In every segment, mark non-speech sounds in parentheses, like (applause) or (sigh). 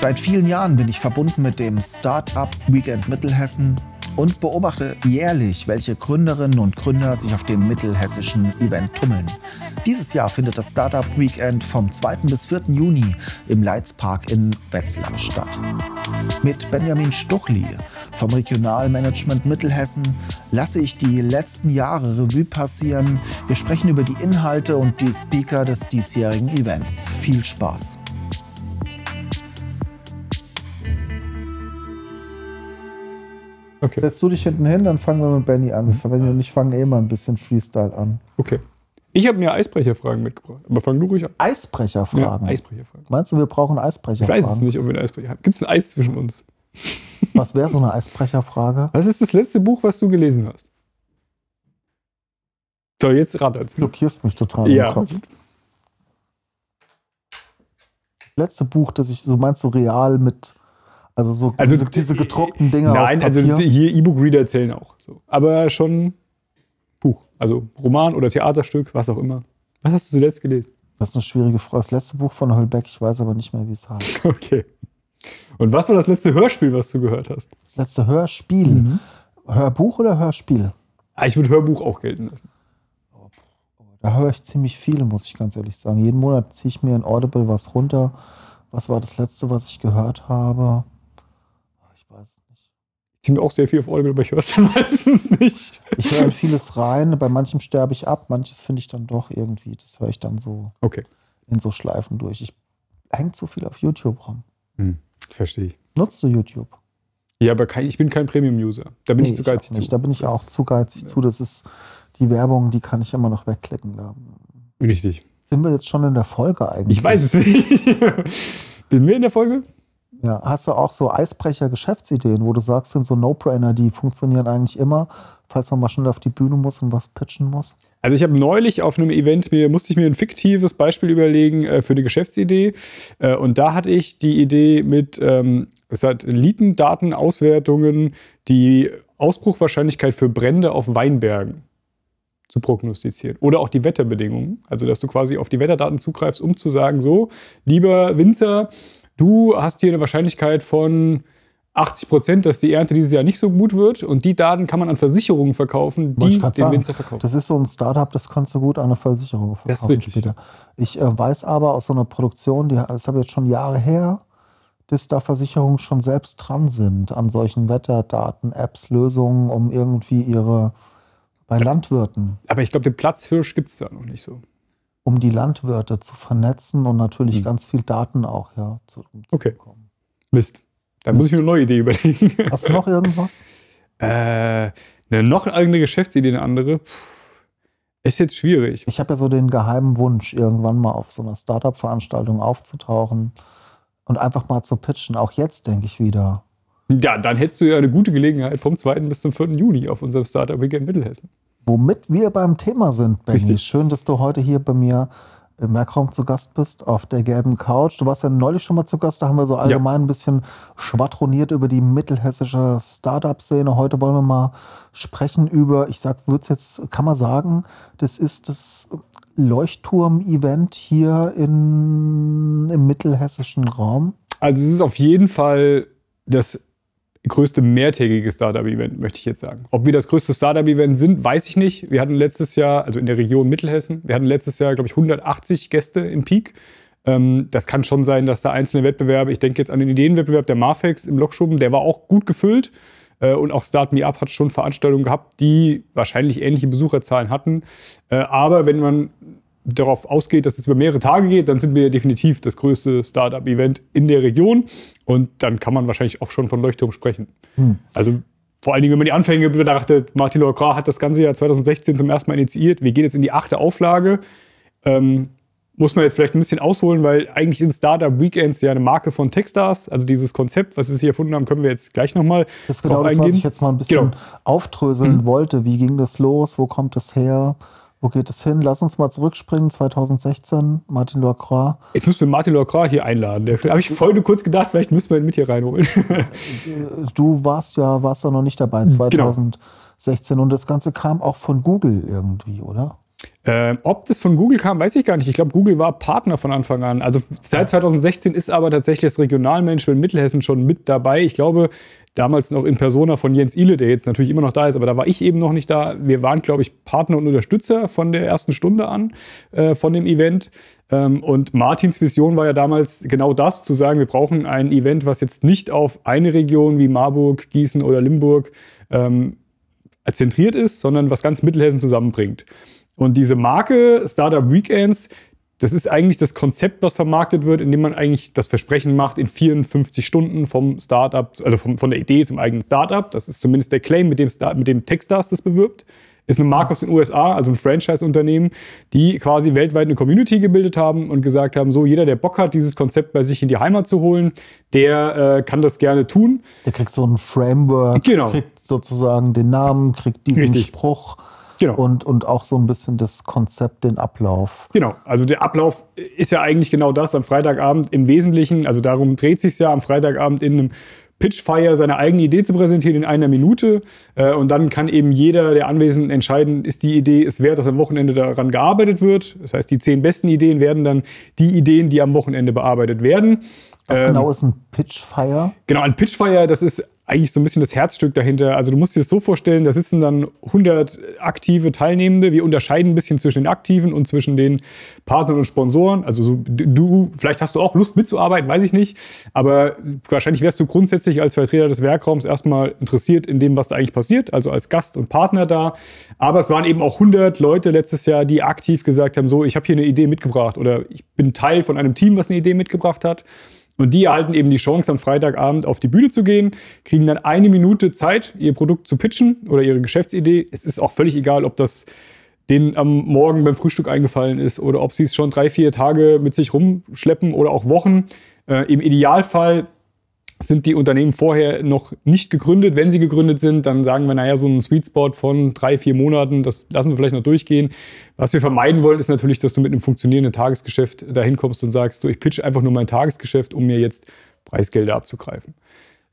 Seit vielen Jahren bin ich verbunden mit dem Startup Weekend Mittelhessen und beobachte jährlich, welche Gründerinnen und Gründer sich auf dem mittelhessischen Event tummeln. Dieses Jahr findet das Startup Weekend vom 2. bis 4. Juni im Leitzpark in Wetzlar statt. Mit Benjamin Stuchli vom Regionalmanagement Mittelhessen lasse ich die letzten Jahre Revue passieren. Wir sprechen über die Inhalte und die Speaker des diesjährigen Events. Viel Spaß! Okay. Setzt du dich hinten hin, dann fangen wir mit Benny an. Benny und ich fangen eh mal ein bisschen Freestyle an. Okay. Ich habe mir Eisbrecherfragen mitgebracht. Aber fang du ruhig an. Eisbrecherfragen? Ja, Eisbrecherfragen. Meinst du, wir brauchen Eisbrecherfragen? Ich weiß es nicht, ob wir einen Eisbrecher haben. Gibt es ein Eis zwischen uns? (laughs) Was wäre so eine Eisbrecherfrage? Was ist das letzte Buch, was du gelesen hast? So, jetzt ratert's. Du blockierst mich total ja. im Kopf. Das letzte Buch, das ich, so meinst du real mit also so also diese, diese gedruckten Dinger. Nein, also hier E-Book-Reader zählen auch. So. Aber schon Buch. Also Roman oder Theaterstück, was auch immer. Was hast du zuletzt gelesen? Das ist eine schwierige Frage. Das letzte Buch von Hölbeck, ich weiß aber nicht mehr, wie es heißt. (laughs) Okay. Und was war das letzte Hörspiel, was du gehört hast? Das letzte Hörspiel? Mhm. Hörbuch oder Hörspiel? Ah, ich würde Hörbuch auch gelten lassen. Da höre ich ziemlich viel, muss ich ganz ehrlich sagen. Jeden Monat ziehe ich mir in Audible was runter. Was war das letzte, was ich gehört habe? Weiß es nicht. Ich ziehe mir auch sehr viel auf Audible, aber ich höre es dann meistens nicht. Ich höre in vieles rein, bei manchem sterbe ich ab, manches finde ich dann doch irgendwie, das höre ich dann so okay. in so Schleifen durch. Ich hänge zu viel auf YouTube rum. Hm, verstehe ich. Nutzt du YouTube? Ja, aber kein, ich bin kein Premium-User. Da bin nee, ich zu geizig ich zu. Da bin ich das auch zu geizig ja. zu. Das ist die Werbung, die kann ich immer noch wegklicken. Da. Richtig. Sind wir jetzt schon in der Folge eigentlich? Ich weiß es nicht. (laughs) Bin wir in der Folge? Ja, hast du auch so Eisbrecher-Geschäftsideen, wo du sagst, sind so No-Brainer, die funktionieren eigentlich immer, falls man mal schnell auf die Bühne muss und was pitchen muss? Also ich habe neulich auf einem Event mir musste ich mir ein fiktives Beispiel überlegen äh, für eine Geschäftsidee. Äh, und da hatte ich die Idee mit ähm, Satellitendatenauswertungen die Ausbruchwahrscheinlichkeit für Brände auf Weinbergen zu prognostizieren. Oder auch die Wetterbedingungen, also dass du quasi auf die Wetterdaten zugreifst, um zu sagen, so lieber Winzer, du hast hier eine Wahrscheinlichkeit von 80 Prozent, dass die Ernte dieses Jahr nicht so gut wird und die Daten kann man an Versicherungen verkaufen, die den sagen, Winzer verkaufen. Das ist so ein Startup, das kannst du gut an eine Versicherung verkaufen später. Ich äh, weiß aber aus so einer Produktion, die, das habe ich jetzt schon Jahre her, dass da Versicherungen schon selbst dran sind an solchen Wetterdaten, Apps, Lösungen, um irgendwie ihre bei Landwirten. Aber ich glaube, den Platzhirsch gibt es da noch nicht so um die Landwirte zu vernetzen und natürlich mhm. ganz viel Daten auch ja, zu, zu okay. bekommen. Mist. Da muss ich mir eine neue Idee überlegen. Hast du noch irgendwas? (laughs) äh, eine, noch eine Geschäftsidee, eine andere. Puh, ist jetzt schwierig. Ich habe ja so den geheimen Wunsch, irgendwann mal auf so einer Startup-Veranstaltung aufzutauchen und einfach mal zu pitchen. Auch jetzt denke ich wieder. Ja, dann hättest du ja eine gute Gelegenheit vom 2. bis zum 4. Juni auf unserem Startup Weekend Mittelhessen. Womit wir beim Thema sind, Benny. Richtig. Schön, dass du heute hier bei mir im Merkraum zu Gast bist, auf der gelben Couch. Du warst ja neulich schon mal zu Gast, da haben wir so allgemein ja. ein bisschen schwadroniert über die mittelhessische Startup-Szene. Heute wollen wir mal sprechen über, ich sag, würde jetzt, kann man sagen, das ist das Leuchtturm-Event hier in, im mittelhessischen Raum. Also es ist auf jeden Fall das größte mehrtägige Startup-Event, möchte ich jetzt sagen. Ob wir das größte Startup-Event sind, weiß ich nicht. Wir hatten letztes Jahr, also in der Region Mittelhessen, wir hatten letztes Jahr, glaube ich, 180 Gäste im Peak. Ähm, das kann schon sein, dass da einzelne Wettbewerbe, ich denke jetzt an den Ideenwettbewerb der Marfex im Lokschuppen, der war auch gut gefüllt. Äh, und auch Start Me Up hat schon Veranstaltungen gehabt, die wahrscheinlich ähnliche Besucherzahlen hatten. Äh, aber wenn man darauf ausgeht, dass es über mehrere Tage geht, dann sind wir definitiv das größte Startup-Event in der Region. Und dann kann man wahrscheinlich auch schon von Leuchtturm sprechen. Hm. Also vor allen Dingen, wenn man die Anfänge betrachtet, Martin Lacroix hat das ganze Jahr 2016 zum ersten Mal initiiert. Wir gehen jetzt in die achte Auflage. Ähm, muss man jetzt vielleicht ein bisschen ausholen, weil eigentlich sind Startup Weekends ja eine Marke von Techstars. Also dieses Konzept, was sie hier erfunden haben, können wir jetzt gleich nochmal. Das ist genau das, eingehen. was ich jetzt mal ein bisschen genau. aufdröseln mhm. wollte. Wie ging das los? Wo kommt das her? Wo geht es hin? Lass uns mal zurückspringen. 2016, Martin Lacroix. Jetzt müssen wir Martin Lacroix hier einladen. Da habe ich vorhin kurz gedacht, vielleicht müssen wir ihn mit hier reinholen. du warst ja, warst da noch nicht dabei, 2016. Genau. Und das Ganze kam auch von Google irgendwie, oder? Ähm, ob das von Google kam, weiß ich gar nicht. Ich glaube, Google war Partner von Anfang an. Also seit 2016 ist aber tatsächlich das Regionalmanagement Mittelhessen schon mit dabei. Ich glaube, damals noch in Persona von Jens Ile, der jetzt natürlich immer noch da ist, aber da war ich eben noch nicht da. Wir waren, glaube ich, Partner und Unterstützer von der ersten Stunde an äh, von dem Event. Ähm, und Martins Vision war ja damals genau das, zu sagen, wir brauchen ein Event, was jetzt nicht auf eine Region wie Marburg, Gießen oder Limburg ähm, zentriert ist, sondern was ganz Mittelhessen zusammenbringt. Und diese Marke Startup Weekends, das ist eigentlich das Konzept, was vermarktet wird, indem man eigentlich das Versprechen macht, in 54 Stunden vom Startup, also vom, von der Idee zum eigenen Startup, das ist zumindest der Claim, mit dem, Start, mit dem Techstars das bewirbt, ist eine Marke aus den USA, also ein Franchise-Unternehmen, die quasi weltweit eine Community gebildet haben und gesagt haben, so jeder, der Bock hat, dieses Konzept bei sich in die Heimat zu holen, der äh, kann das gerne tun. Der kriegt so ein Framework, genau. kriegt sozusagen den Namen, kriegt diesen Richtig. Spruch Genau. Und, und auch so ein bisschen das Konzept, den Ablauf. Genau, also der Ablauf ist ja eigentlich genau das am Freitagabend im Wesentlichen, also darum dreht sich ja am Freitagabend in einem Pitchfire seine eigene Idee zu präsentieren in einer Minute. Äh, und dann kann eben jeder der Anwesenden entscheiden, ist die Idee es wert, dass am Wochenende daran gearbeitet wird. Das heißt, die zehn besten Ideen werden dann die Ideen, die am Wochenende bearbeitet werden. Was ähm, genau ist ein Pitchfire? Genau, ein Pitchfire, das ist eigentlich so ein bisschen das Herzstück dahinter. Also du musst dir das so vorstellen, da sitzen dann 100 aktive Teilnehmende. Wir unterscheiden ein bisschen zwischen den Aktiven und zwischen den Partnern und Sponsoren. Also so, du, vielleicht hast du auch Lust mitzuarbeiten, weiß ich nicht. Aber wahrscheinlich wärst du grundsätzlich als Vertreter des Werkraums erstmal interessiert in dem, was da eigentlich passiert. Also als Gast und Partner da. Aber es waren eben auch 100 Leute letztes Jahr, die aktiv gesagt haben, so, ich habe hier eine Idee mitgebracht oder ich bin Teil von einem Team, was eine Idee mitgebracht hat. Und die erhalten eben die Chance, am Freitagabend auf die Bühne zu gehen, kriegen dann eine Minute Zeit, ihr Produkt zu pitchen oder ihre Geschäftsidee. Es ist auch völlig egal, ob das denen am Morgen beim Frühstück eingefallen ist oder ob sie es schon drei, vier Tage mit sich rumschleppen oder auch Wochen. Äh, Im Idealfall sind die Unternehmen vorher noch nicht gegründet. Wenn sie gegründet sind, dann sagen wir, naja, so ein Sweet Spot von drei, vier Monaten, das lassen wir vielleicht noch durchgehen. Was wir vermeiden wollen, ist natürlich, dass du mit einem funktionierenden Tagesgeschäft dahin kommst und sagst, so, ich pitch einfach nur mein Tagesgeschäft, um mir jetzt Preisgelder abzugreifen.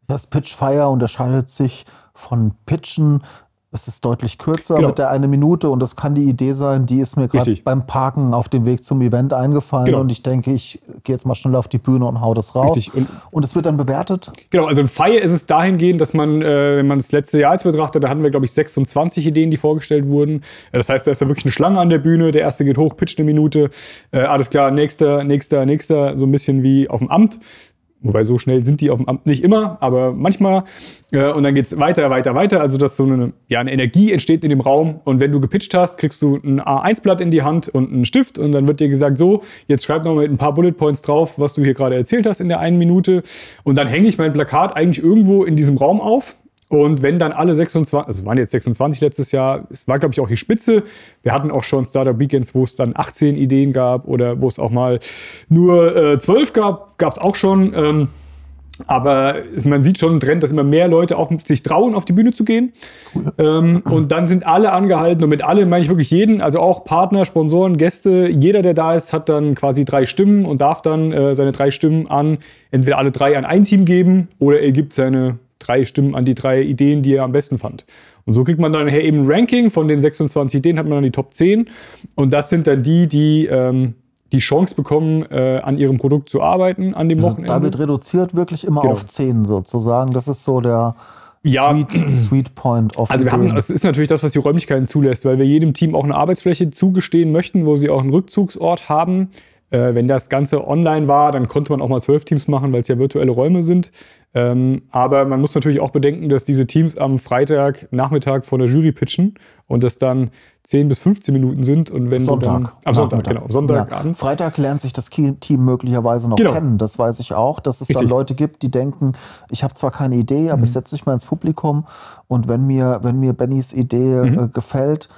Das Pitchfire unterscheidet sich von Pitchen es ist deutlich kürzer genau. mit der eine Minute und das kann die Idee sein, die ist mir gerade beim Parken auf dem Weg zum Event eingefallen genau. und ich denke, ich gehe jetzt mal schnell auf die Bühne und hau das raus. Und, und, es wird dann bewertet? Genau, also ein Feier ist es dahingehend, dass man, äh, wenn man das letzte Jahr jetzt betrachtet, da hatten wir, glaube ich, 26 Ideen, die vorgestellt wurden. Das heißt, da ist da wirklich eine Schlange an der Bühne, der erste geht hoch, pitcht eine Minute, äh, alles klar, nächster, nächster, nächster, so ein bisschen wie auf dem Amt. Wobei so schnell sind die auf dem Amt nicht immer, aber manchmal. Äh, und dann geht es weiter, weiter, weiter. Also, dass so eine, ja, eine Energie entsteht in dem Raum. Und wenn du gepitcht hast, kriegst du ein A1-Blatt in die Hand und einen Stift. Und dann wird dir gesagt, so, jetzt schreib noch mit ein paar Bullet Points drauf, was du hier gerade erzählt hast in der einen Minute. Und dann hänge ich mein Plakat eigentlich irgendwo in diesem Raum auf. Und wenn dann alle 26, also waren jetzt 26 letztes Jahr, es war glaube ich auch die Spitze. Wir hatten auch schon Startup Weekends, wo es dann 18 Ideen gab oder wo es auch mal nur äh, 12 gab, gab es auch schon. Ähm, aber man sieht schon einen Trend, dass immer mehr Leute auch sich trauen, auf die Bühne zu gehen. Cool. Ähm, und dann sind alle angehalten, und mit alle meine ich wirklich jeden, also auch Partner, Sponsoren, Gäste. Jeder, der da ist, hat dann quasi drei Stimmen und darf dann äh, seine drei Stimmen an entweder alle drei an ein Team geben oder er gibt seine drei Stimmen an die drei Ideen, die er am besten fand. Und so kriegt man dann eben ein Ranking von den 26 Ideen, hat man dann die Top 10. Und das sind dann die, die ähm, die Chance bekommen, äh, an ihrem Produkt zu arbeiten an dem also Wochenende. Da wird reduziert wirklich immer genau. auf 10 sozusagen. Das ist so der ja. Sweet, Sweet Point of Also wir haben, das ist natürlich das, was die Räumlichkeiten zulässt, weil wir jedem Team auch eine Arbeitsfläche zugestehen möchten, wo sie auch einen Rückzugsort haben. Äh, wenn das Ganze online war, dann konnte man auch mal zwölf Teams machen, weil es ja virtuelle Räume sind. Ähm, aber man muss natürlich auch bedenken, dass diese Teams am Freitagnachmittag vor der Jury pitchen und das dann 10 bis 15 Minuten sind. Und wenn Sonntag. Dann, am Sonntag, genau. Sonntagabend. Ja. Freitag lernt sich das Team möglicherweise noch genau. kennen. Das weiß ich auch, dass es Richtig. dann Leute gibt, die denken, ich habe zwar keine Idee, aber mhm. ich setze mich mal ins Publikum und wenn mir, wenn mir Bennys Idee mhm. äh, gefällt,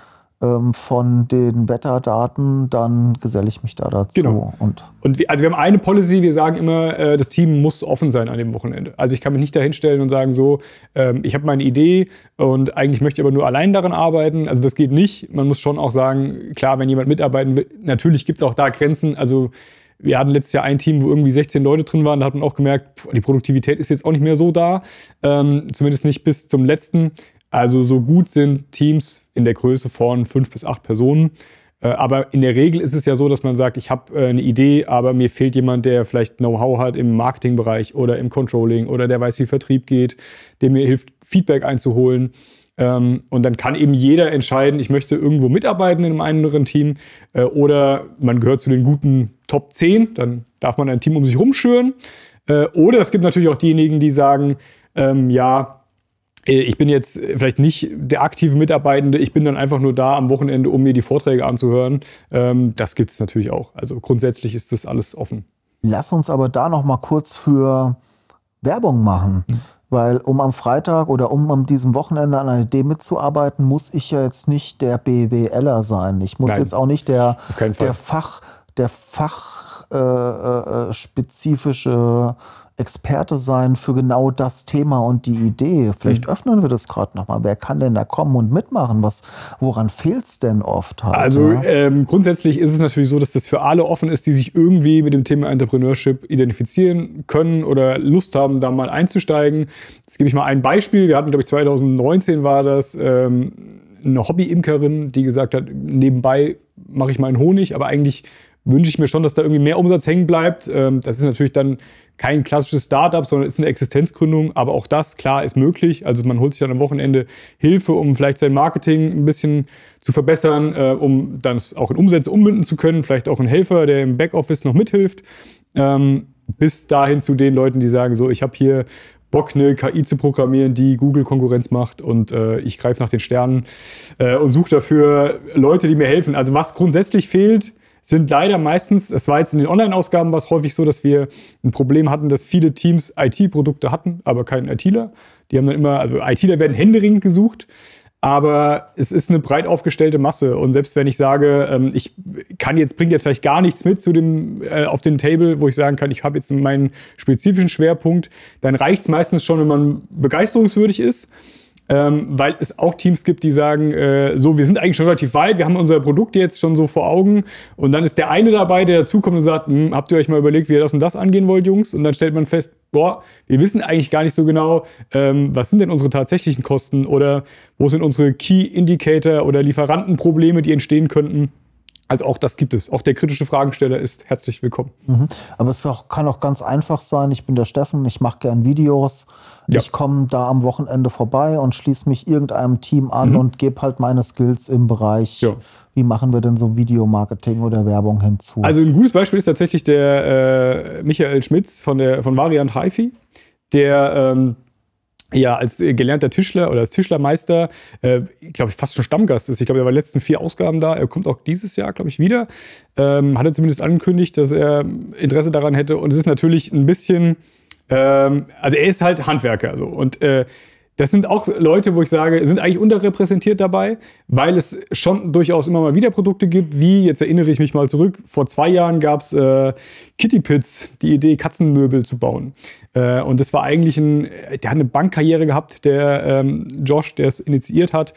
ähm, von den Wetterdaten, dann geselle ich mich da dazu. Genau. Und, und wir, also wir haben eine Policy, wir sagen immer, äh, das Team muss offen sein an dem Wochenende. Also ich kann mich nicht dahinstellen und sagen so, ähm, ich habe meine Idee und eigentlich möchte ich aber nur allein daran arbeiten. Also das geht nicht. Man muss schon auch sagen, klar, wenn jemand mitarbeiten will, natürlich gibt es auch da Grenzen. Also wir hatten letztes Jahr ein Team, wo irgendwie 16 Leute drin waren. Da hat man auch gemerkt, pff, die Produktivität ist jetzt auch nicht mehr so da. Ähm, zumindest nicht bis zum letzten. Also so gut sind Teams in der Größe von fünf bis acht Personen. Äh, aber in der Regel ist es ja so, dass man sagt, ich habe äh, eine Idee, aber mir fehlt jemand, der vielleicht Know-how hat im Marketingbereich oder im Controlling oder der weiß, wie Vertrieb geht, der mir hilft, Feedback einzuholen. Ähm, und dann kann eben jeder entscheiden, ich möchte irgendwo mitarbeiten in einem anderen Team äh, oder man gehört zu den guten Top 10, dann darf man ein Team um sich rumschüren. Oder es gibt natürlich auch diejenigen, die sagen, ähm, ja, ich bin jetzt vielleicht nicht der aktive Mitarbeitende, ich bin dann einfach nur da am Wochenende, um mir die Vorträge anzuhören. Ähm, das gibt es natürlich auch. Also grundsätzlich ist das alles offen. Lass uns aber da noch mal kurz für Werbung machen. Mhm. Weil um am Freitag oder um an diesem Wochenende an einer Idee mitzuarbeiten, muss ich ja jetzt nicht der BWLer sein. Ich muss Nein, jetzt auch nicht der, der Fach, der fachspezifische äh, äh, Experte sein für genau das Thema und die Idee. Vielleicht mhm. öffnen wir das gerade nochmal. Wer kann denn da kommen und mitmachen? Was, woran fehlt es denn oft? Halt, also ja? ähm, grundsätzlich ist es natürlich so, dass das für alle offen ist, die sich irgendwie mit dem Thema Entrepreneurship identifizieren können oder Lust haben, da mal einzusteigen. Jetzt gebe ich mal ein Beispiel. Wir hatten, glaube ich, 2019 war das ähm, eine Hobby-Imkerin, die gesagt hat, nebenbei mache ich meinen Honig, aber eigentlich wünsche ich mir schon, dass da irgendwie mehr Umsatz hängen bleibt. Ähm, das ist natürlich dann kein klassisches Startup, sondern ist eine Existenzgründung. Aber auch das, klar, ist möglich. Also man holt sich dann am Wochenende Hilfe, um vielleicht sein Marketing ein bisschen zu verbessern, äh, um dann auch in Umsätze ummünden zu können. Vielleicht auch ein Helfer, der im Backoffice noch mithilft. Ähm, bis dahin zu den Leuten, die sagen, so, ich habe hier Bock, eine KI zu programmieren, die Google Konkurrenz macht und äh, ich greife nach den Sternen äh, und suche dafür Leute, die mir helfen. Also was grundsätzlich fehlt, sind leider meistens, das war jetzt in den Online-Ausgaben was häufig so, dass wir ein Problem hatten, dass viele Teams IT-Produkte hatten, aber keinen ITler. Die haben dann immer, also ITler werden händeringend gesucht, aber es ist eine breit aufgestellte Masse. Und selbst wenn ich sage, ähm, ich kann jetzt, bringe jetzt vielleicht gar nichts mit zu dem, äh, auf den Table, wo ich sagen kann, ich habe jetzt meinen spezifischen Schwerpunkt, dann reicht es meistens schon, wenn man begeisterungswürdig ist ähm, weil es auch Teams gibt, die sagen, äh, so, wir sind eigentlich schon relativ weit, wir haben unser Produkt jetzt schon so vor Augen und dann ist der eine dabei, der dazukommt und sagt, hm, habt ihr euch mal überlegt, wie ihr das und das angehen wollt, Jungs? Und dann stellt man fest, boah, wir wissen eigentlich gar nicht so genau, ähm, was sind denn unsere tatsächlichen Kosten oder wo sind unsere Key Indicator oder Lieferantenprobleme, die entstehen könnten. Also auch das gibt es. Auch der kritische Fragensteller ist herzlich willkommen. Mhm. Aber es auch, kann auch ganz einfach sein. Ich bin der Steffen, ich mache gern Videos. Ja. Ich komme da am Wochenende vorbei und schließe mich irgendeinem Team an mhm. und gebe halt meine Skills im Bereich. Ja. Wie machen wir denn so Videomarketing oder Werbung hinzu? Also ein gutes Beispiel ist tatsächlich der äh, Michael Schmitz von, der, von Variant HiFi. Der ähm, ja als äh, gelernter Tischler oder als Tischlermeister, äh, glaube ich, fast schon Stammgast ist. Ich glaube, er war den letzten vier Ausgaben da. Er kommt auch dieses Jahr, glaube ich, wieder. Ähm, hat er zumindest angekündigt, dass er Interesse daran hätte. Und es ist natürlich ein bisschen, ähm, also er ist halt Handwerker. So. Und äh, das sind auch Leute, wo ich sage, sind eigentlich unterrepräsentiert dabei, weil es schon durchaus immer mal wieder Produkte gibt, wie, jetzt erinnere ich mich mal zurück, vor zwei Jahren gab es äh, Kitty Pits, die Idee, Katzenmöbel zu bauen. Äh, und das war eigentlich ein, der hat eine Bankkarriere gehabt, der ähm, Josh, der es initiiert hat.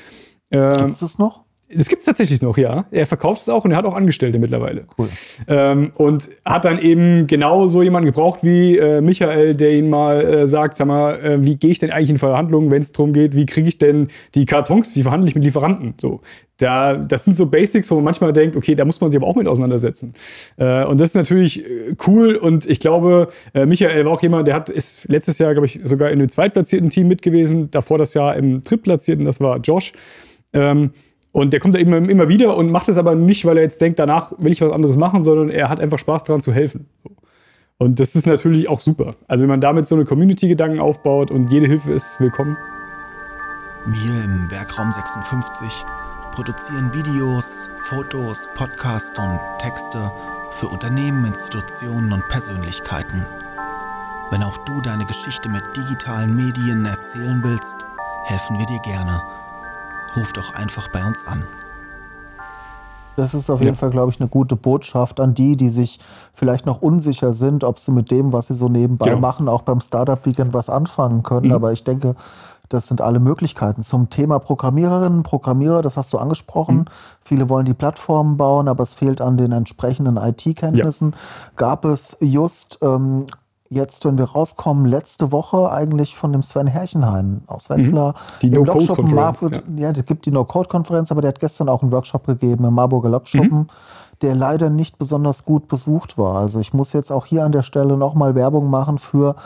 Äh, Gibt es das noch? Das gibt es tatsächlich noch, ja. Er verkauft es auch und er hat auch Angestellte mittlerweile. Cool. Ähm, und hat dann eben genau so jemanden gebraucht wie äh, Michael, der ihn mal äh, sagt, sag mal, äh, wie gehe ich denn eigentlich in Verhandlungen, wenn es darum geht, wie kriege ich denn die Kartons, wie verhandle ich mit Lieferanten? So. Da, das sind so Basics, wo man manchmal denkt, okay, da muss man sich aber auch mit auseinandersetzen. Äh, und das ist natürlich äh, cool und ich glaube, äh, Michael war auch jemand, der hat, ist letztes Jahr, glaube ich, sogar in dem zweitplatzierten Team mit gewesen, davor das Jahr im drittplatzierten, das war Josh. Ähm, und der kommt da immer, immer wieder und macht es aber nicht, weil er jetzt denkt, danach will ich was anderes machen, sondern er hat einfach Spaß daran zu helfen. Und das ist natürlich auch super. Also wenn man damit so eine Community-Gedanken aufbaut und jede Hilfe ist willkommen. Wir im Werkraum 56 produzieren Videos, Fotos, Podcasts und Texte für Unternehmen, Institutionen und Persönlichkeiten. Wenn auch du deine Geschichte mit digitalen Medien erzählen willst, helfen wir dir gerne ruf doch einfach bei uns an. Das ist auf jeden ja. Fall, glaube ich, eine gute Botschaft an die, die sich vielleicht noch unsicher sind, ob sie mit dem, was sie so nebenbei genau. machen, auch beim Startup Weekend was anfangen können. Mhm. Aber ich denke, das sind alle Möglichkeiten. Zum Thema Programmiererinnen, Programmierer, das hast du angesprochen. Mhm. Viele wollen die Plattformen bauen, aber es fehlt an den entsprechenden IT-Kenntnissen. Ja. Gab es just ähm, jetzt, wenn wir rauskommen, letzte Woche eigentlich von dem Sven Herrchenhain aus Wetzlar. Mhm. Die No-Code-Konferenz. Ja. ja, es gibt die No-Code-Konferenz, aber der hat gestern auch einen Workshop gegeben im Marburger Lokschuppen, mhm. der leider nicht besonders gut besucht war. Also ich muss jetzt auch hier an der Stelle nochmal Werbung machen für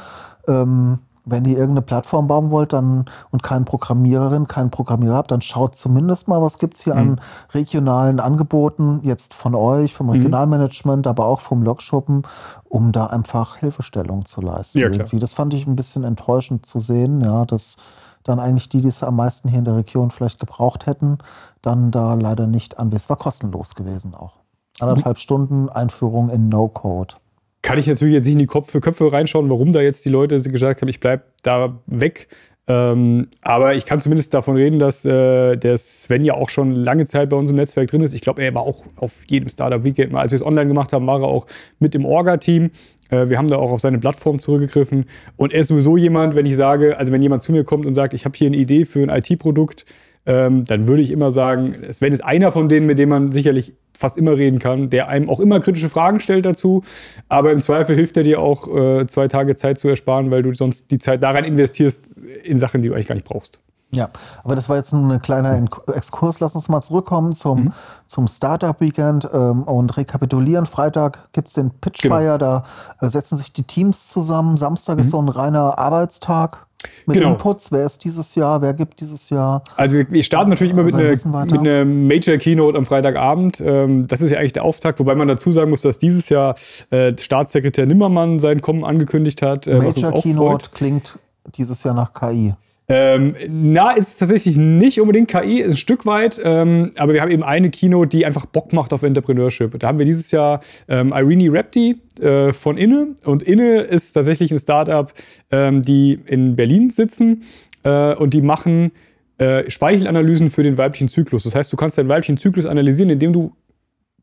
ähm, wenn ihr irgendeine Plattform bauen wollt dann, und keinen Programmiererin, keinen Programmierer habt, dann schaut zumindest mal, was gibt es hier mhm. an regionalen Angeboten, jetzt von euch, vom mhm. Regionalmanagement, mhm. aber auch vom Logschuppen, um da einfach Hilfestellung zu leisten. Ja, irgendwie. Das fand ich ein bisschen enttäuschend zu sehen, ja, dass dann eigentlich die, die es am meisten hier in der Region vielleicht gebraucht hätten, dann da leider nicht anwesend. War kostenlos gewesen auch. Anderthalb mhm. Stunden Einführung in No-Code kann ich natürlich jetzt nicht in die Kopf für Köpfe reinschauen, warum da jetzt die Leute gesagt haben, ich bleibe da weg. Ähm, aber ich kann zumindest davon reden, dass äh, der Sven ja auch schon lange Zeit bei uns im Netzwerk drin ist. Ich glaube, er war auch auf jedem Startup Weekend mal, als wir es online gemacht haben, war er auch mit im Orga-Team. Äh, wir haben da auch auf seine Plattform zurückgegriffen. Und er ist sowieso jemand, wenn ich sage, also wenn jemand zu mir kommt und sagt, ich habe hier eine Idee für ein IT-Produkt, ähm, dann würde ich immer sagen, Sven ist einer von denen, mit dem man sicherlich fast immer reden kann, der einem auch immer kritische Fragen stellt dazu, aber im Zweifel hilft er dir auch, äh, zwei Tage Zeit zu ersparen, weil du sonst die Zeit daran investierst in Sachen, die du eigentlich gar nicht brauchst. Ja, aber das war jetzt ein kleiner Exkurs. Lass uns mal zurückkommen zum, mhm. zum Startup Weekend ähm, und rekapitulieren. Freitag gibt es den Pitchfire, genau. da äh, setzen sich die Teams zusammen. Samstag mhm. ist so ein reiner Arbeitstag. Mit genau. Inputs, wer ist dieses Jahr, wer gibt dieses Jahr? Also wir, starten natürlich immer mit einer, mit einer, Major Keynote am Freitagabend. Ähm, das ist ja eigentlich der Auftakt, wobei man dazu sagen muss, dass dieses Jahr äh, Staatssekretär Nimmermann sein Kommen angekündigt hat. Äh, Major Keynote klingt dieses Jahr nach KI. Ähm, na, ist es tatsächlich nicht unbedingt KI, ist ein Stück weit, ähm, aber wir haben eben eine Keynote, die einfach Bock macht auf Entrepreneurship. Da haben wir dieses Jahr ähm, Irene Rapti äh, von Inne und Inne ist tatsächlich ein Startup, ähm, die in Berlin sitzen äh, und die machen äh, Speichelanalysen für den weiblichen Zyklus. Das heißt, du kannst deinen weiblichen Zyklus analysieren, indem du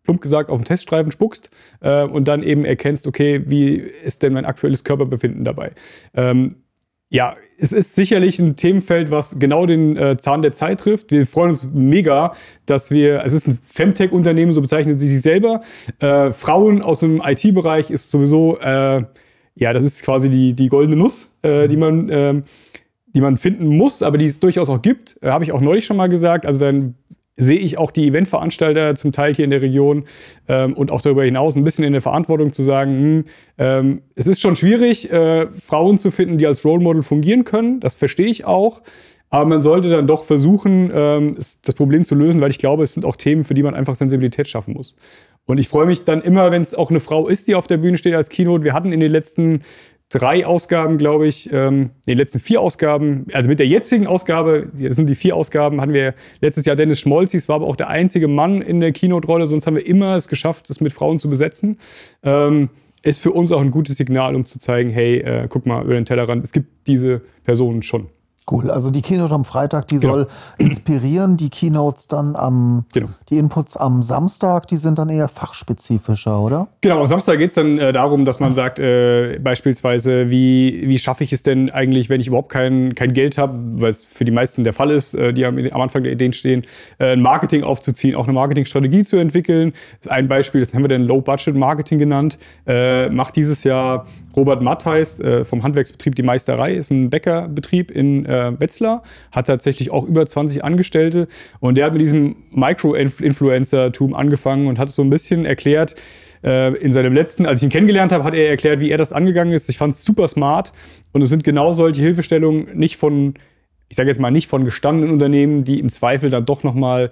plump gesagt auf den Teststreifen spuckst äh, und dann eben erkennst, okay, wie ist denn mein aktuelles Körperbefinden dabei? Ähm, ja, es ist sicherlich ein Themenfeld, was genau den äh, Zahn der Zeit trifft. Wir freuen uns mega, dass wir, es ist ein Femtech-Unternehmen, so bezeichnet sie sich selber. Äh, Frauen aus dem IT-Bereich ist sowieso, äh, ja, das ist quasi die, die goldene Nuss, äh, die man ähm, die man finden muss, aber die es durchaus auch gibt. Äh, Habe ich auch neulich schon mal gesagt. Also dann sehe ich auch die Eventveranstalter zum Teil hier in der Region ähm, und auch darüber hinaus ein bisschen in der Verantwortung zu sagen, hm, ähm, es ist schon schwierig, äh, Frauen zu finden, die als Role Model fungieren können. Das verstehe ich auch. Aber man sollte dann doch versuchen, ähm, das Problem zu lösen, weil ich glaube, es sind auch Themen, für die man einfach Sensibilität schaffen muss. Und ich freue mich dann immer, wenn es auch eine Frau ist, die auf der Bühne steht als Keynote. Wir hatten in den letzten drei Ausgaben, glaube ich, ähm, den letzten vier Ausgaben, also mit der jetzigen Ausgabe, das sind die vier Ausgaben, hatten wir letztes Jahr Dennis Schmolzis, war aber auch der einzige Mann in der Keynote-Rolle, sonst haben wir immer es geschafft, das mit Frauen zu besetzen. Ähm, ist für uns auch ein gutes Signal, um zu zeigen, hey, äh, guck mal über den Tellerrand, es gibt diese Personen schon. Cool. Also die Keynote am Freitag, die genau. soll inspirieren. Die Keynotes dann am, genau. die Inputs am Samstag, die sind dann eher fachspezifischer, oder? Genau, am Samstag geht es dann äh, darum, dass man sagt, äh, beispielsweise, wie, wie schaffe ich es denn eigentlich, wenn ich überhaupt kein, kein Geld habe, weil es für die meisten der Fall ist, äh, die am, am, Anfang der Ideen stehen, äh, ein Marketing aufzuziehen, auch eine Marketingstrategie zu entwickeln. Das ist ein Beispiel, das haben wir dann Low-Budget-Marketing genannt. Äh, macht dieses Jahr Robert Matt heißt, äh, vom Handwerksbetrieb Die Meisterei, ist ein Bäckerbetrieb in äh, Wetzlar, hat tatsächlich auch über 20 Angestellte und der hat mit diesem Micro-Influencer-Tum angefangen und hat so ein bisschen erklärt, äh, in seinem letzten, als ich ihn kennengelernt habe, hat er erklärt, wie er das angegangen ist. Ich fand es super smart und es sind genau solche Hilfestellungen nicht von ich sage jetzt mal nicht von gestandenen Unternehmen, die im Zweifel dann doch nochmal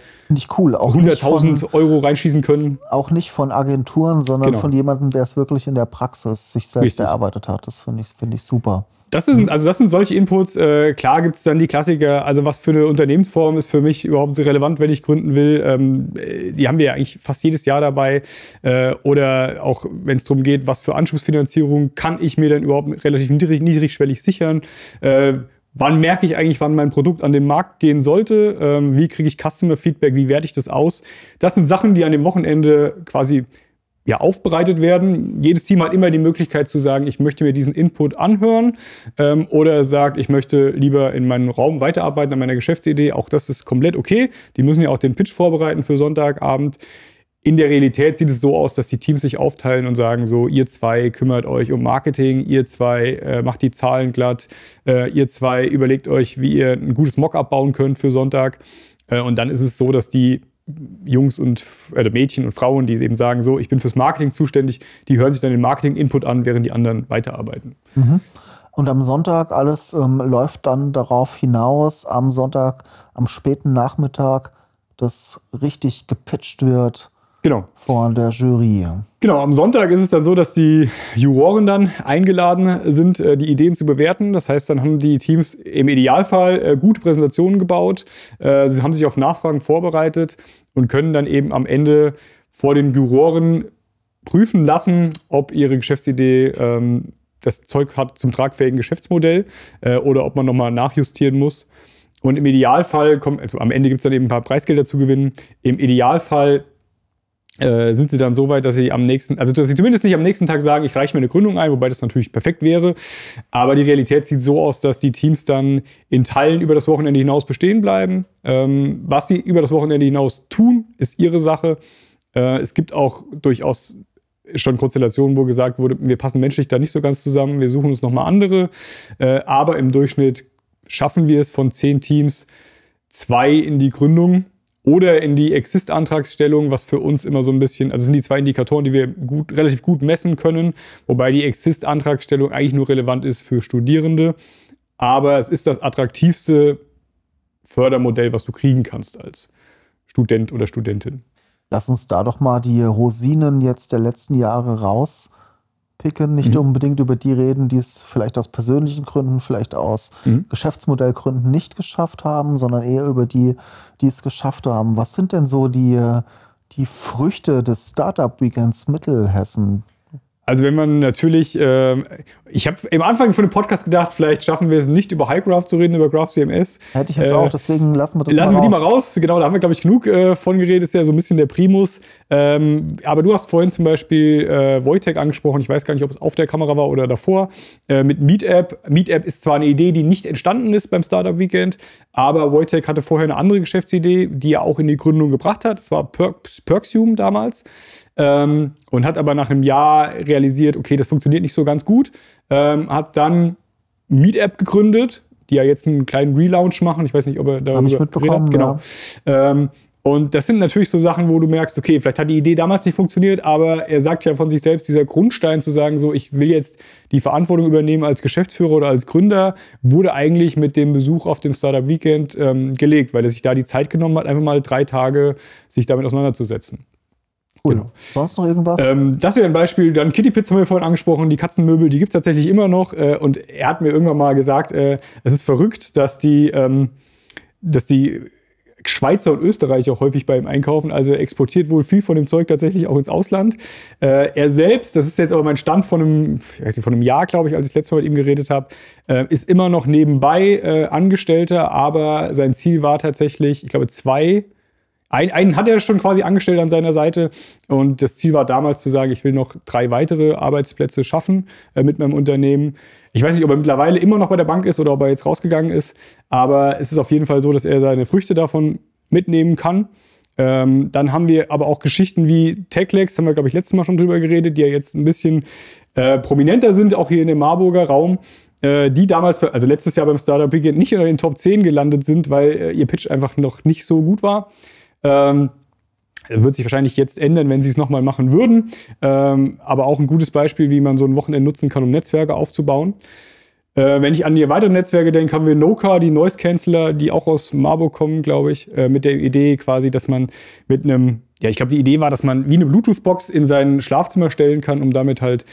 cool. 100.000 Euro reinschießen können. Auch nicht von Agenturen, sondern genau. von jemandem, der es wirklich in der Praxis sich selbst Richtig. erarbeitet hat. Das finde ich, find ich super. Das sind, also das sind solche Inputs. Äh, klar gibt es dann die Klassiker, also was für eine Unternehmensform ist für mich überhaupt so relevant, wenn ich gründen will. Ähm, äh, die haben wir ja eigentlich fast jedes Jahr dabei. Äh, oder auch wenn es darum geht, was für Anschubsfinanzierung kann ich mir dann überhaupt relativ niedrig, niedrigschwellig sichern. Äh, wann merke ich eigentlich, wann mein Produkt an den Markt gehen sollte, ähm, wie kriege ich Customer Feedback, wie werte ich das aus. Das sind Sachen, die an dem Wochenende quasi ja, aufbereitet werden. Jedes Team hat immer die Möglichkeit zu sagen, ich möchte mir diesen Input anhören ähm, oder sagt, ich möchte lieber in meinem Raum weiterarbeiten an meiner Geschäftsidee. Auch das ist komplett okay. Die müssen ja auch den Pitch vorbereiten für Sonntagabend. In der Realität sieht es so aus, dass die Teams sich aufteilen und sagen so, ihr zwei kümmert euch um Marketing, ihr zwei äh, macht die Zahlen glatt, äh, ihr zwei überlegt euch, wie ihr ein gutes Mockup bauen könnt für Sonntag. Äh, und dann ist es so, dass die Jungs und äh, Mädchen und Frauen, die eben sagen, so, ich bin fürs Marketing zuständig, die hören sich dann den Marketing-Input an, während die anderen weiterarbeiten. Mhm. Und am Sonntag alles ähm, läuft dann darauf hinaus, am Sonntag, am späten Nachmittag, dass richtig gepitcht wird Genau. Vor der Jury. Genau, am Sonntag ist es dann so, dass die Juroren dann eingeladen sind, äh, die Ideen zu bewerten. Das heißt, dann haben die Teams im Idealfall äh, gute Präsentationen gebaut. Äh, sie haben sich auf Nachfragen vorbereitet und können dann eben am Ende vor den Juroren prüfen lassen, ob ihre Geschäftsidee ähm, das Zeug hat zum tragfähigen Geschäftsmodell oder ob man nochmal nachjustieren muss. Und im Idealfall kommt, also am Ende gibt es dann eben ein paar Preisgelder zu gewinnen. Im Idealfall äh, sind sie dann so weit, dass sie am nächsten, also dass sie zumindest nicht am nächsten Tag sagen, ich reiche mir eine Gründung ein, wobei das natürlich perfekt wäre. Aber die Realität sieht so aus, dass die Teams dann in Teilen über das Wochenende hinaus bestehen bleiben. Ähm, was sie über das Wochenende hinaus tun, ist ihre Sache. Äh, es gibt auch durchaus schon Konstellationen, wo gesagt wurde, wir passen menschlich da nicht so ganz zusammen, wir suchen uns nochmal andere. Äh, aber im Durchschnitt schaffen wir es von zehn Teams, zwei in die Gründung oder in die Exist-Antragsstellung, was für uns immer so ein bisschen, also sind die zwei Indikatoren, die wir gut, relativ gut messen können, wobei die Exist-Antragsstellung eigentlich nur relevant ist für Studierende. Aber es ist das attraktivste Fördermodell, was du kriegen kannst als Student oder Studentin. Lass uns da doch mal die Rosinen jetzt der letzten Jahre raus picken, nicht mhm. unbedingt über die reden, die es vielleicht aus persönlichen Gründen, vielleicht aus mhm. Geschäftsmodellgründen nicht geschafft haben, sondern eher über die, die es geschafft haben. Was sind denn so die, die Früchte des Startup Weekends Mittelhessen, also wenn man natürlich, äh, ich habe am Anfang von dem Podcast gedacht, vielleicht schaffen wir es nicht über Highgraph zu reden, über Graph CMS. Hätte ich jetzt äh, auch, deswegen lassen wir das lassen mal raus. Lassen wir die mal raus. Genau, da haben wir, glaube ich, genug äh, von geredet. Ist ja so ein bisschen der Primus. Ähm, aber du hast vorhin zum Beispiel äh, Wojtek angesprochen. Ich weiß gar nicht, ob es auf der Kamera war oder davor. Äh, mit Meetup. Meetup ist zwar eine Idee, die nicht entstanden ist beim Startup Weekend, aber Wojtek hatte vorher eine andere Geschäftsidee, die er auch in die Gründung gebracht hat. Das war Perks, Perksium damals. Ähm, und hat aber nach einem Jahr realisiert, okay, das funktioniert nicht so ganz gut. Ähm, hat dann Meetup gegründet, die ja jetzt einen kleinen Relaunch machen. Ich weiß nicht, ob er darüber Hab ich mitbekommen, hat. Genau. Ja. Ähm, und das sind natürlich so Sachen, wo du merkst, okay, vielleicht hat die Idee damals nicht funktioniert, aber er sagt ja von sich selbst, dieser Grundstein zu sagen, so, ich will jetzt die Verantwortung übernehmen als Geschäftsführer oder als Gründer, wurde eigentlich mit dem Besuch auf dem Startup Weekend ähm, gelegt, weil er sich da die Zeit genommen hat, einfach mal drei Tage sich damit auseinanderzusetzen. Cool. Genau. Sonst noch irgendwas? Ähm, das wäre ein Beispiel. Dann Kitty Pits haben wir vorhin angesprochen. Die Katzenmöbel, die gibt es tatsächlich immer noch. Äh, und er hat mir irgendwann mal gesagt, äh, es ist verrückt, dass die, ähm, dass die Schweizer und Österreicher häufig bei ihm einkaufen. Also er exportiert wohl viel von dem Zeug tatsächlich auch ins Ausland. Äh, er selbst, das ist jetzt aber mein Stand von einem, nicht, von einem Jahr, glaube ich, als ich das letzte Mal mit ihm geredet habe, äh, ist immer noch nebenbei äh, Angestellter, aber sein Ziel war tatsächlich, ich glaube, zwei ein, einen hat er schon quasi angestellt an seiner Seite und das Ziel war damals zu sagen, ich will noch drei weitere Arbeitsplätze schaffen äh, mit meinem Unternehmen. Ich weiß nicht, ob er mittlerweile immer noch bei der Bank ist oder ob er jetzt rausgegangen ist, aber es ist auf jeden Fall so, dass er seine Früchte davon mitnehmen kann. Ähm, dann haben wir aber auch Geschichten wie Techlex, haben wir, glaube ich, letztes Mal schon drüber geredet, die ja jetzt ein bisschen äh, prominenter sind, auch hier in dem Marburger Raum äh, die damals, also letztes Jahr beim Startup Weekend nicht unter den Top 10 gelandet sind, weil äh, ihr Pitch einfach noch nicht so gut war. Ähm, wird sich wahrscheinlich jetzt ändern, wenn sie es nochmal machen würden. Ähm, aber auch ein gutes Beispiel, wie man so ein Wochenende nutzen kann, um Netzwerke aufzubauen. Äh, wenn ich an die weiteren Netzwerke denke, haben wir Noka, die Noise Canceller, die auch aus Marburg kommen, glaube ich, äh, mit der Idee quasi, dass man mit einem, ja, ich glaube, die Idee war, dass man wie eine Bluetooth-Box in sein Schlafzimmer stellen kann, um damit halt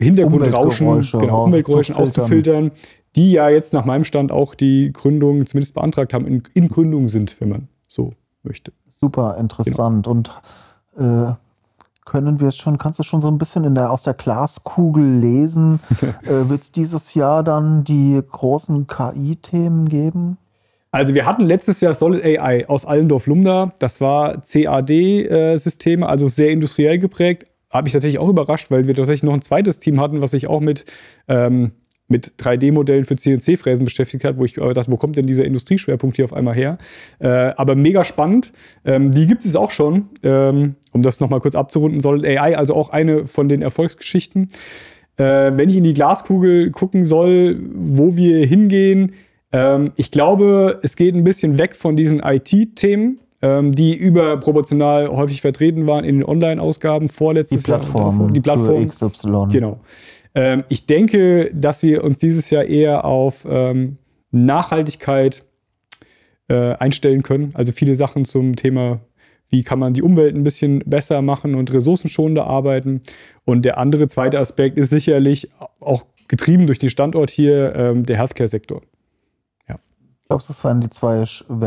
Hintergrundrauschen, Umweltgeräusche, genau, Umweltgeräuschen auszufiltern, die ja jetzt nach meinem Stand auch die Gründung zumindest beantragt haben, in, in Gründung sind, wenn man so möchte. Super interessant. Genau. Und äh, können wir schon, kannst du schon so ein bisschen in der, aus der Glaskugel lesen? (laughs) äh, Wird es dieses Jahr dann die großen KI-Themen geben? Also wir hatten letztes Jahr Solid AI aus Allendorf-Lumda. Das war CAD-Systeme, also sehr industriell geprägt. Habe ich tatsächlich auch überrascht, weil wir tatsächlich noch ein zweites Team hatten, was sich auch mit ähm, mit 3D-Modellen für CNC-Fräsen beschäftigt hat, wo ich dachte, wo kommt denn dieser Industrieschwerpunkt hier auf einmal her? Äh, aber mega spannend. Ähm, die gibt es auch schon, ähm, um das nochmal kurz abzurunden, soll AI, also auch eine von den Erfolgsgeschichten. Äh, wenn ich in die Glaskugel gucken soll, wo wir hingehen, ähm, ich glaube, es geht ein bisschen weg von diesen IT-Themen, ähm, die überproportional häufig vertreten waren in den Online-Ausgaben vorletztes die Plattform Jahr. Die Plattform XY. Genau. Ähm, ich denke, dass wir uns dieses Jahr eher auf ähm, Nachhaltigkeit äh, einstellen können. Also viele Sachen zum Thema, wie kann man die Umwelt ein bisschen besser machen und ressourcenschonender arbeiten. Und der andere zweite Aspekt ist sicherlich auch getrieben durch den Standort hier ähm, der Healthcare-Sektor. Glaubst du, das waren die zwei?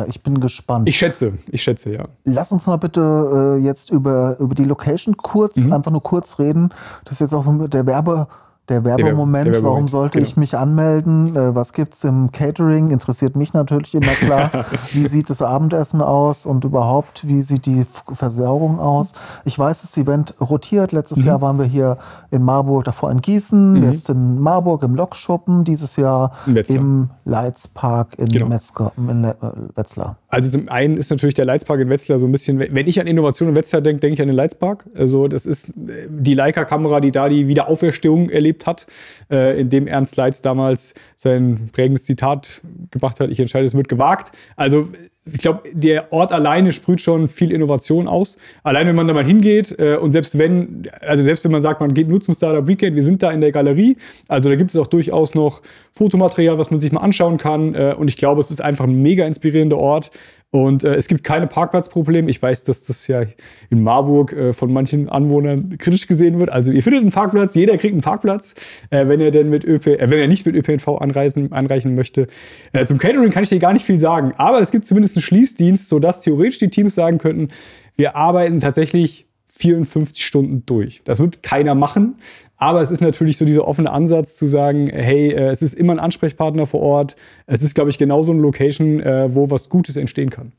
Ich bin gespannt. Ich schätze, ich schätze, ja. Lass uns mal bitte äh, jetzt über, über die Location kurz, mhm. einfach nur kurz reden. Das ist jetzt auch der Werbe, der Werbemoment, der, der warum sollte genau. ich mich anmelden? Äh, was gibt es im Catering? Interessiert mich natürlich immer klar. (laughs) wie sieht das Abendessen aus und überhaupt, wie sieht die Versorgung aus? Ich weiß, das Event rotiert. Letztes mhm. Jahr waren wir hier in Marburg, davor in Gießen, mhm. jetzt in Marburg im Lokschuppen, dieses Jahr im Leitzpark in, genau. Metzger, in äh, Wetzlar. Also zum einen ist natürlich der Leitzpark in Wetzlar so ein bisschen, wenn ich an Innovation in Wetzlar denke, denke ich an den Leitzpark. Also das ist äh, die Leica-Kamera, die da die Wiederauferstehung erlebt hat, äh, in dem Ernst Leitz damals sein prägendes Zitat gebracht hat, ich entscheide, es wird gewagt. Also ich glaube, der Ort alleine sprüht schon viel Innovation aus. Allein wenn man da mal hingeht äh, und selbst wenn, also selbst wenn man sagt, man geht nur zum Startup Weekend, wir sind da in der Galerie, also da gibt es auch durchaus noch Fotomaterial, was man sich mal anschauen kann. Äh, und ich glaube, es ist einfach ein mega inspirierender Ort. Und äh, es gibt keine Parkplatzprobleme. Ich weiß, dass das ja in Marburg äh, von manchen Anwohnern kritisch gesehen wird. Also ihr findet einen Parkplatz, jeder kriegt einen Parkplatz, äh, wenn er denn mit ÖP, äh, wenn er nicht mit ÖPNV anreisen, anreichen möchte. Äh, zum Catering kann ich dir gar nicht viel sagen, aber es gibt zumindest einen Schließdienst, sodass theoretisch die Teams sagen könnten, wir arbeiten tatsächlich 54 Stunden durch. Das wird keiner machen, aber es ist natürlich so dieser offene Ansatz zu sagen, hey, äh, es ist immer ein Ansprechpartner vor Ort. Es ist, glaube ich, genauso eine Location, äh, wo was Gutes entstehen kann.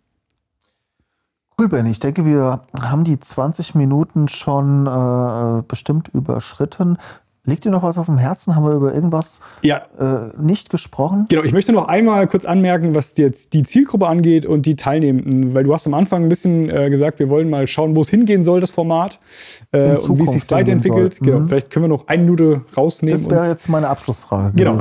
Cool, Ben. Ich denke, wir haben die 20 Minuten schon äh, bestimmt überschritten. Liegt dir noch was auf dem Herzen? Haben wir über irgendwas ja. äh, nicht gesprochen? Genau, ich möchte noch einmal kurz anmerken, was jetzt die Zielgruppe angeht und die Teilnehmenden, weil du hast am Anfang ein bisschen äh, gesagt, wir wollen mal schauen, wo es hingehen soll, das Format, äh, und wie es sich weiterentwickelt. Genau, mhm. vielleicht können wir noch eine Minute rausnehmen. Das wäre jetzt meine Abschlussfrage. Genau,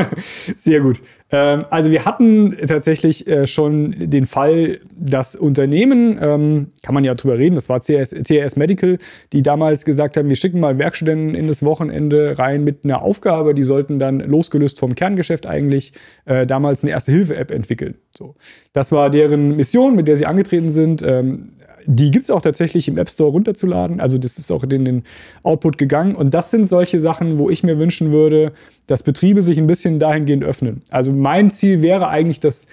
(laughs) sehr gut. Ähm, also wir hatten tatsächlich äh, schon den Fall, dass Unternehmen, ähm, kann man ja drüber reden, das war CRS, CRS Medical, die damals gesagt haben, wir schicken mal Werkstudenten in das Wochenende rein mit einer Aufgabe, die sollten dann losgelöst vom Kerngeschäft eigentlich äh, damals eine Erste-Hilfe-App entwickeln. So. Das war deren Mission, mit der sie angetreten sind. Die gibt es auch tatsächlich im App Store runterzuladen. Also das ist auch in den Output gegangen. Und das sind solche Sachen, wo ich mir wünschen würde, dass Betriebe sich ein bisschen dahingehend öffnen. Also mein Ziel wäre eigentlich, dass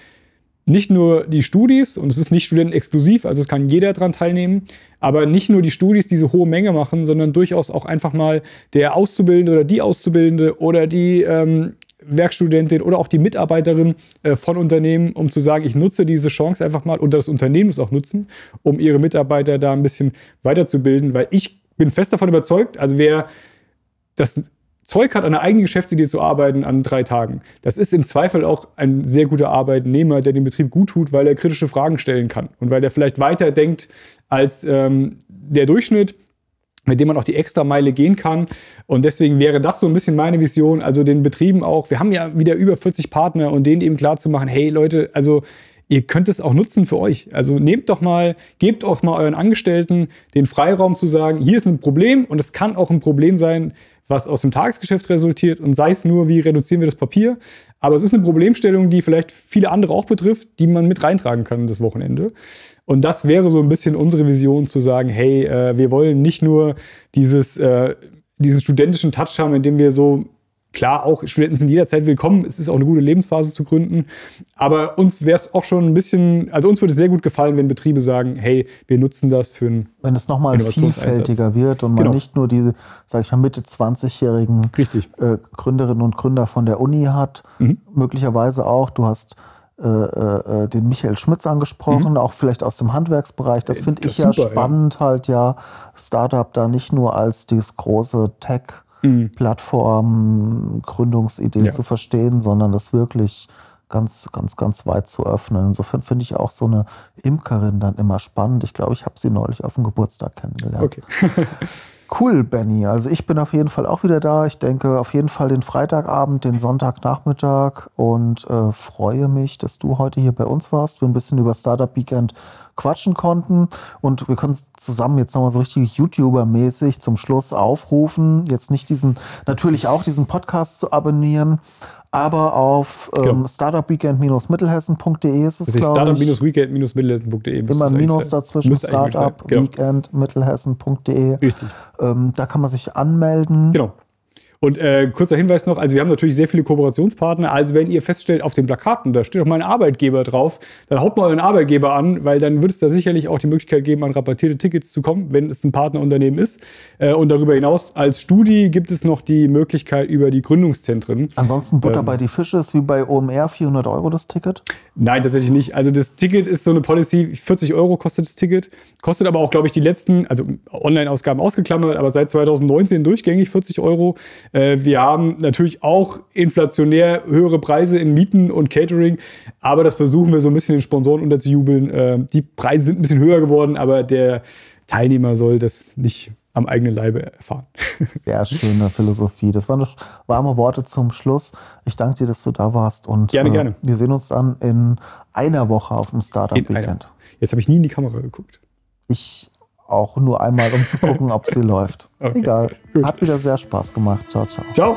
nicht nur die Studis, und es ist nicht studentenexklusiv, also es kann jeder daran teilnehmen, aber nicht nur die Studis diese hohe Menge machen, sondern durchaus auch einfach mal der Auszubildende oder die Auszubildende oder die ähm, Werkstudentin oder auch die Mitarbeiterin äh, von Unternehmen, um zu sagen, ich nutze diese Chance einfach mal und das Unternehmen es auch nutzen, um ihre Mitarbeiter da ein bisschen weiterzubilden, weil ich bin fest davon überzeugt, also wer das Zeug hat, an einer eigenen Geschäftsidee zu arbeiten an drei Tagen, das ist im Zweifel auch ein sehr guter Arbeitnehmer, der dem Betrieb gut tut, weil er kritische Fragen stellen kann und weil er vielleicht weiter denkt als ähm, der Durchschnitt mit dem man auch die extra Meile gehen kann. Und deswegen wäre das so ein bisschen meine Vision, also den Betrieben auch, wir haben ja wieder über 40 Partner und denen eben klar zu machen, hey Leute, also ihr könnt es auch nutzen für euch. Also nehmt doch mal, gebt auch mal euren Angestellten den Freiraum zu sagen, hier ist ein Problem und es kann auch ein Problem sein, was aus dem Tagesgeschäft resultiert und sei es nur, wie reduzieren wir das Papier. Aber es ist eine Problemstellung, die vielleicht viele andere auch betrifft, die man mit reintragen kann das Wochenende. Und das wäre so ein bisschen unsere Vision zu sagen, hey, äh, wir wollen nicht nur dieses, äh, diesen studentischen Touch haben, indem wir so Klar, auch Studenten sind jederzeit willkommen. Es ist auch eine gute Lebensphase zu gründen. Aber uns wäre es auch schon ein bisschen, also uns würde es sehr gut gefallen, wenn Betriebe sagen, hey, wir nutzen das für ein Wenn es nochmal vielfältiger wird und man genau. nicht nur diese, sage ich mal, Mitte 20-jährigen äh, Gründerinnen und Gründer von der Uni hat, mhm. möglicherweise auch, du hast äh, äh, den Michael Schmitz angesprochen, mhm. auch vielleicht aus dem Handwerksbereich. Das finde ich ja super, spannend, ja. halt ja, Startup da nicht nur als dieses große Tech- mhm. Plattform, Gründungsidee ja. zu verstehen, sondern das wirklich ganz, ganz, ganz weit zu öffnen. Insofern finde ich auch so eine Imkerin dann immer spannend. Ich glaube, ich habe sie neulich auf dem Geburtstag kennengelernt. Okay. (laughs) Cool, Benny. Also ich bin auf jeden Fall auch wieder da. Ich denke auf jeden Fall den Freitagabend, den Sonntagnachmittag und äh, freue mich, dass du heute hier bei uns warst. Wir ein bisschen über Startup Weekend quatschen konnten und wir können zusammen jetzt nochmal so richtig YouTuber-mäßig zum Schluss aufrufen, jetzt nicht diesen, natürlich auch diesen Podcast zu abonnieren, aber auf ähm, startupweekend-mittelhessen.de ist es, glaube ich. Startup-weekend-mittelhessen.de. Immer ein Minus dazwischen, startup-weekend-mittelhessen.de. Genau. Richtig. Ähm, da kann man sich anmelden. Genau. Und äh, kurzer Hinweis noch, also wir haben natürlich sehr viele Kooperationspartner. Also wenn ihr feststellt, auf den Plakaten, da steht doch mein Arbeitgeber drauf, dann haut mal euren Arbeitgeber an, weil dann wird es da sicherlich auch die Möglichkeit geben, an rabattierte Tickets zu kommen, wenn es ein Partnerunternehmen ist. Äh, und darüber hinaus, als Studi gibt es noch die Möglichkeit über die Gründungszentren. Ansonsten Butter ähm, bei die Fische ist wie bei OMR 400 Euro das Ticket? Nein, tatsächlich nicht. Also das Ticket ist so eine Policy, 40 Euro kostet das Ticket. Kostet aber auch, glaube ich, die letzten, also Online-Ausgaben ausgeklammert, aber seit 2019 durchgängig 40 Euro. Äh, wir haben natürlich auch inflationär höhere Preise in Mieten und Catering, aber das versuchen wir so ein bisschen den Sponsoren unterzujubeln. Äh, die Preise sind ein bisschen höher geworden, aber der Teilnehmer soll das nicht am eigenen Leibe erfahren. (laughs) Sehr schöne Philosophie. Das waren warme Worte zum Schluss. Ich danke dir, dass du da warst und gerne, äh, gerne. wir sehen uns dann in einer Woche auf dem Startup Weekend. Jetzt habe ich nie in die Kamera geguckt. Ich auch nur einmal, um zu gucken, ob sie (laughs) läuft. Okay, Egal. Gut. Hat wieder sehr Spaß gemacht. Ciao, ciao. Ciao.